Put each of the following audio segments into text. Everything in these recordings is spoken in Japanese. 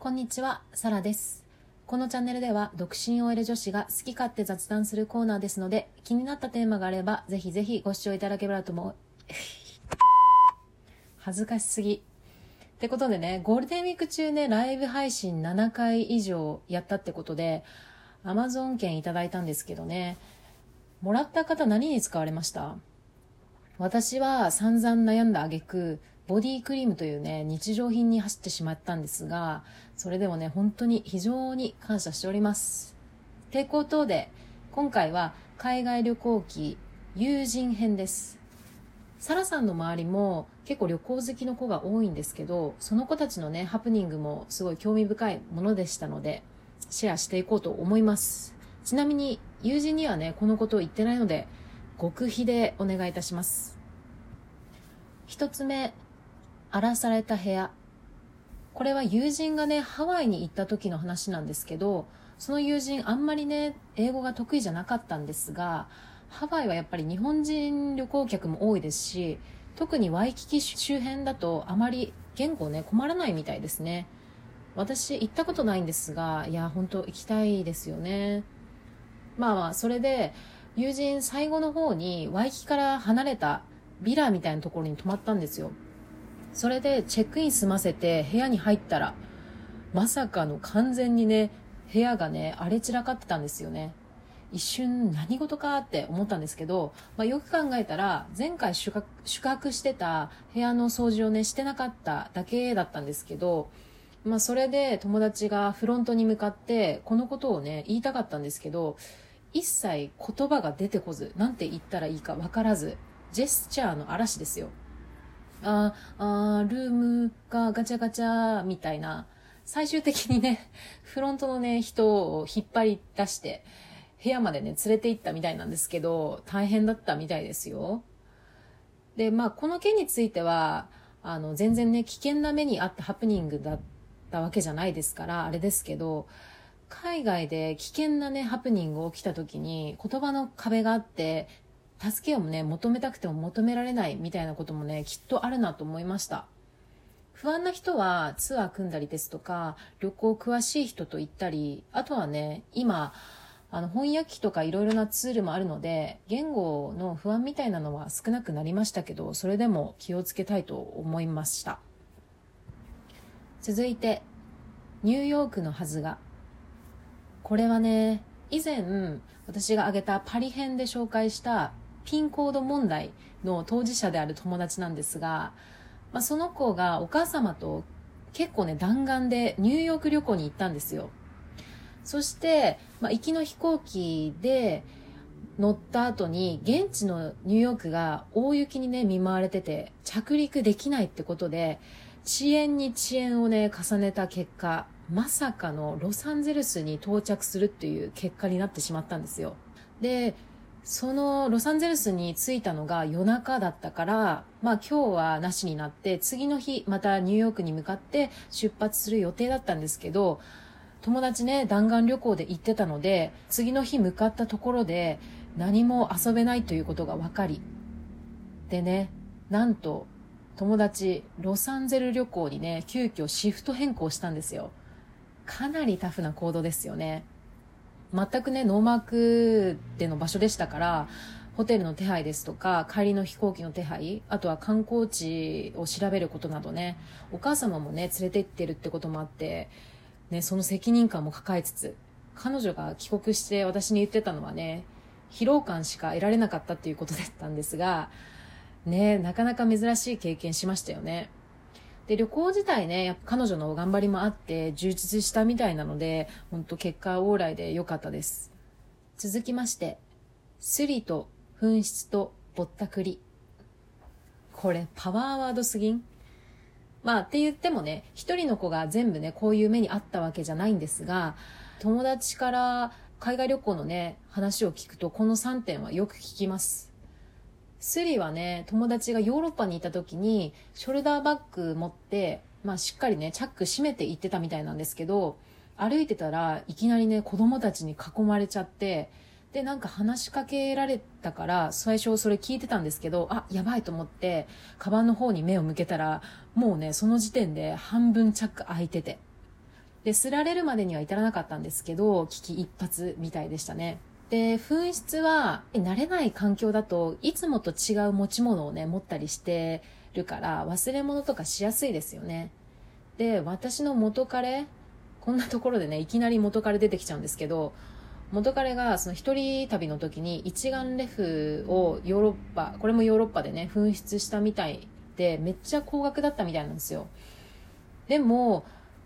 こんにちは、サラです。このチャンネルでは独身 OL 女子が好き勝手雑談するコーナーですので、気になったテーマがあれば、ぜひぜひご視聴いただければと思う。恥ずかしすぎ。ってことでね、ゴールデンウィーク中ね、ライブ配信7回以上やったってことで、Amazon 券いただいたんですけどね、もらった方何に使われました？私は散々悩んだ挙句ボディクリームというね日常品に走ってしまったんですがそれでもね本当に非常に感謝しております。抵抗等で今回は海外旅行記友人編です。サラさんの周りも結構旅行好きの子が多いんですけどその子たちのねハプニングもすごい興味深いものでしたのでシェアしていこうと思います。ちなみに友人にはねこのことを言ってないので極秘でお願いいたします。一つ目荒らされた部屋。これは友人がねハワイに行った時の話なんですけどその友人あんまりね英語が得意じゃなかったんですがハワイはやっぱり日本人旅行客も多いですし特にワイキキ周辺だとあまり言語ね困らないみたいですね。私行ったことないんですがいや本当行きたいですよね。まあまあそれで友人最後の方にワイキから離れたビラみたいなところに泊まったんですよ。それでチェックイン済ませて部屋に入ったらまさかの完全にね部屋がね荒れ散らかってたんですよね。一瞬何事かって思ったんですけど、まあ、よく考えたら前回宿泊してた部屋の掃除をねしてなかっただけだったんですけどまあ、それで友達がフロントに向かってこのことをね言いたかったんですけど一切言葉が出てこずなんて言ったらいいか分からずジェスチャーの嵐ですよ。あーあールームがガチャガチャみたいな。最終的にねフロントのね人を引っ張り出して部屋までね連れて行ったみたいなんですけど大変だったみたいですよ。でまあこの件についてはあの全然ね危険な目にあったハプニングだったわけじゃないですからあれですけど海外で危険なねハプニング起きた時に言葉の壁があって助けをね求めたくても求められないみたいなこともねきっとあるなと思いました。不安な人はツアー組んだりですとか旅行詳しい人と行ったりあとはね今あの翻訳機とかいろいろなツールもあるので言語の不安みたいなのは少なくなりましたけどそれでも気をつけたいと思いました。続いてニューヨークのはずがこれはね以前私が挙げたパリ編で紹介したピンコード問題の当事者である友達なんですが、まあ、その子がお母様と結構ね弾丸でニューヨーク旅行に行ったんですよ。そして、まあ、行きの飛行機で乗った後に現地のニューヨークが大雪にね見舞われてて着陸できないってことで遅延に遅延をね重ねた結果まさかのロサンゼルスに到着するっていう結果になってしまったんですよでそのロサンゼルスに着いたのが夜中だったから、まあ今日はなしになって、次の日またニューヨークに向かって出発する予定だったんですけど、友達ね、弾丸旅行で行ってたので、次の日向かったところで何も遊べないということが分かり。でね、なんと友達、ロサンゼル旅行にね、急遽シフト変更したんですよ。かなりタフな行動ですよね。全くね、ノーマークでの場所でしたから、ホテルの手配ですとか、帰りの飛行機の手配、あとは観光地を調べることなどね、お母様もね、連れて行ってるってこともあって、ね、その責任感も抱えつつ、彼女が帰国して私に言ってたのはね、疲労感しか得られなかったっていうことだったんですが、ね、なかなか珍しい経験しましたよね。で、旅行自体ね、やっぱ彼女の頑張りもあって充実したみたいなので、本当結果往来で良かったです。続きまして、スリと紛失とぼったくり。これパワーワードすぎん？まあって言ってもね、一人の子が全部ね、こういう目にあったわけじゃないんですが、友達から海外旅行のね、話を聞くと、この3点はよく聞きます。スリはね、友達がヨーロッパにいた時に、ショルダーバッグ持って、まあしっかりね、チャック閉めて行ってたみたいなんですけど、歩いてたらいきなりね、子供たちに囲まれちゃって、でなんか話しかけられたから最初それ聞いてたんですけどあやばいと思ってカバンの方に目を向けたらもうねその時点で半分チャック開いてて。ですられるまでには至らなかったんですけど危機一髪みたいでしたね。で紛失は慣れない環境だといつもと違う持ち物をね持ったりしてるから忘れ物とかしやすいですよね。で私の元彼こんなところでねいきなり元彼出てきちゃうんですけど元彼がその一人旅の時に一眼レフをヨーロッパこれもヨーロッパでね紛失したみたいでめっちゃ高額だったみたいなんですよ。でも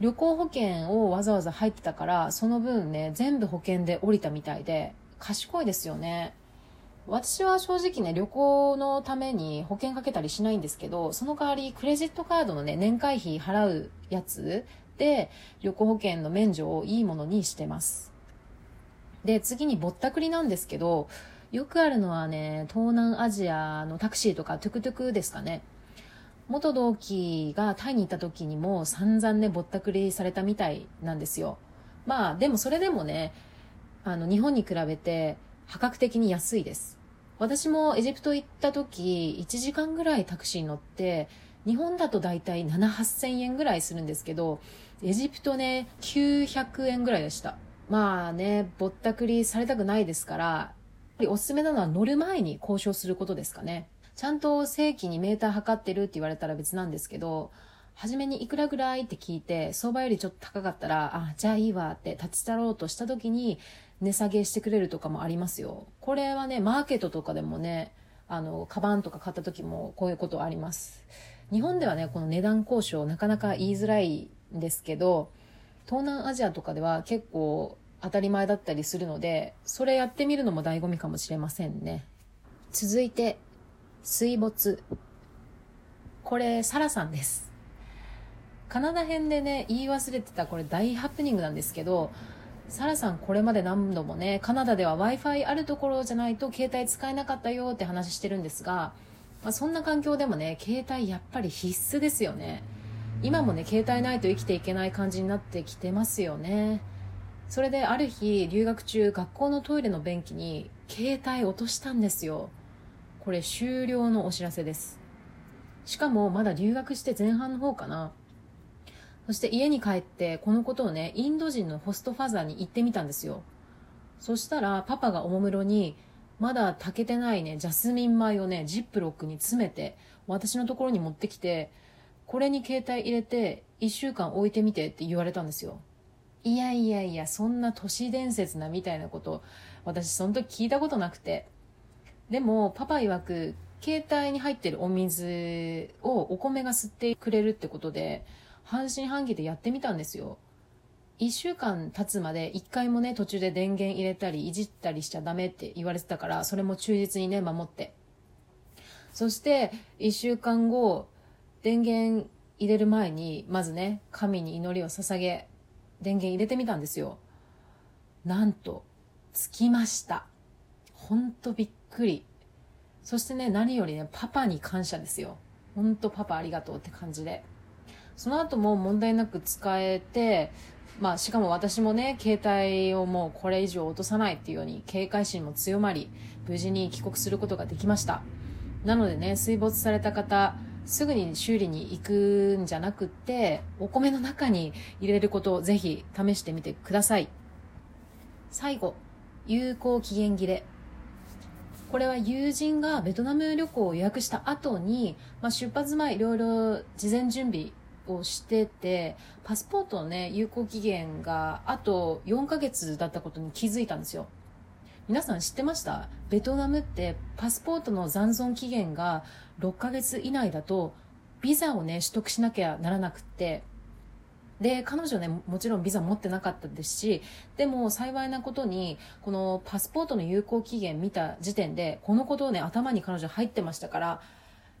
旅行保険をわざわざ入ってたからその分ね全部保険で降りたみたいで賢いですよね私は正直ね旅行のために保険かけたりしないんですけどその代わりクレジットカードのね年会費払うやつで旅行保険の免除をいいものにしてますで、次にぼったくりなんですけど、よくあるのはね、東南アジアのタクシーとかトゥクトゥクですかね。元同期がタイに行った時にも散々ね、ぼったくりされたみたいなんですよ。まあ、でもそれでもね、あの、日本に比べて破格的に安いです。私もエジプト行った時、1時間ぐらいタクシーに乗って、日本だと大体7、8000円ぐらいするんですけど、エジプトね、900円ぐらいでした。まあね、ぼったくりされたくないですから、おすすめなのは乗る前に交渉することですかね。ちゃんと正規にメーター測ってるって言われたら別なんですけど、初めにいくらぐらいって聞いて、相場よりちょっと高かったら、あ、じゃあいいわって立ち去ろうとした時に値下げしてくれるとかもありますよ。これはね、マーケットとかでもね、あの、カバンとか買った時もこういうことあります。日本ではね、この値段交渉なかなか言いづらいんですけど、東南アジアとかでは結構当たり前だったりするので、それやってみるのも醍醐味かもしれませんね。続いて、水没。これ、サラさんです。カナダ編でね、言い忘れてたこれ大ハプニングなんですけど、サラさんこれまで何度もね、カナダでは Wi-Fi あるところじゃないと携帯使えなかったよって話してるんですが、まあ、そんな環境でもね、携帯やっぱり必須ですよね。今もね携帯ないと生きていけない感じになってきてますよね。それである日留学中学校のトイレの便器に携帯落としたんですよ。これ終了のお知らせです。しかもまだ留学して前半の方かな。そして家に帰ってこのことをねインド人のホストファザーに言ってみたんですよそしたらパパがおもむろにまだ炊けてないねジャスミン米をねジップロックに詰めて私のところに持ってきてこれに携帯入れて1週間置いてみてって言われたんですよ。いやいやいや、そんな都市伝説なみたいなこと、私その時聞いたことなくて。でも、パパ曰く、携帯に入ってるお水をお米が吸ってくれるってことで、半信半疑でやってみたんですよ。1週間経つまで1回もね、途中で電源入れたり、いじったりしちゃダメって言われてたから、それも忠実にね、守って。そして、1週間後、電源入れる前に、まずね、神に祈りを捧げ、電源入れてみたんですよ。なんと、つきました。ほんとびっくり。そしてね、何よりね、パパに感謝ですよ。ほんとパパありがとうって感じで。その後も問題なく使えて、まあ、しかも私もね、携帯をもうこれ以上落とさないっていうように警戒心も強まり、無事に帰国することができました。なのでね、水没された方、すぐに修理に行くんじゃなくって、お米の中に入れることをぜひ試してみてください。最後、有効期限切れ。これは友人がベトナム旅行を予約した後に、まあ、出発前いろいろ事前準備をしてて、パスポートのね、有効期限があと4ヶ月だったことに気づいたんですよ。皆さん知ってました？ベトナムってパスポートの残存期限が6ヶ月以内だとビザをね取得しなきゃならなくってで彼女ねもちろんビザ持ってなかったですしでも幸いなことにこのパスポートの有効期限見た時点でこのことをね頭に彼女入ってましたから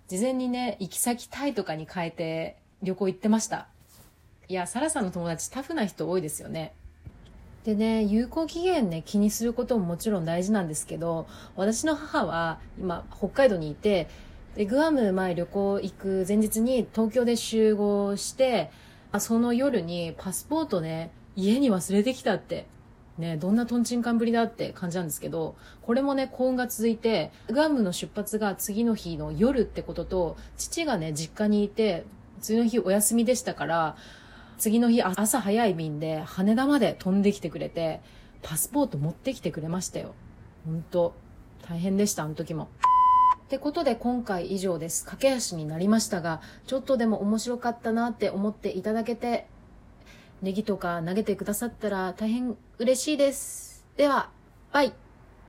事前にね行き先タイとかに変えて旅行行ってましたいやサラさんの友達タフな人多いですよねでね、有効期限ね、気にすることももちろん大事なんですけど、私の母は今、北海道にいて、で、グアム前旅行行く前日に東京で集合して、その夜にパスポートね、家に忘れてきたって。ね、どんなトンチンカンぶりだって感じなんですけど、これもね、幸運が続いて、グアムの出発が次の日の夜ってことと、父がね、実家にいて、次の日お休みでしたから、次の日朝早い便で羽田まで飛んできてくれて、パスポート持ってきてくれましたよ。ほんと、大変でした、あの時も。ってことで今回以上です。駆け足になりましたが、ちょっとでも面白かったなって思っていただけて、ネギとか投げてくださったら大変嬉しいです。では、バイ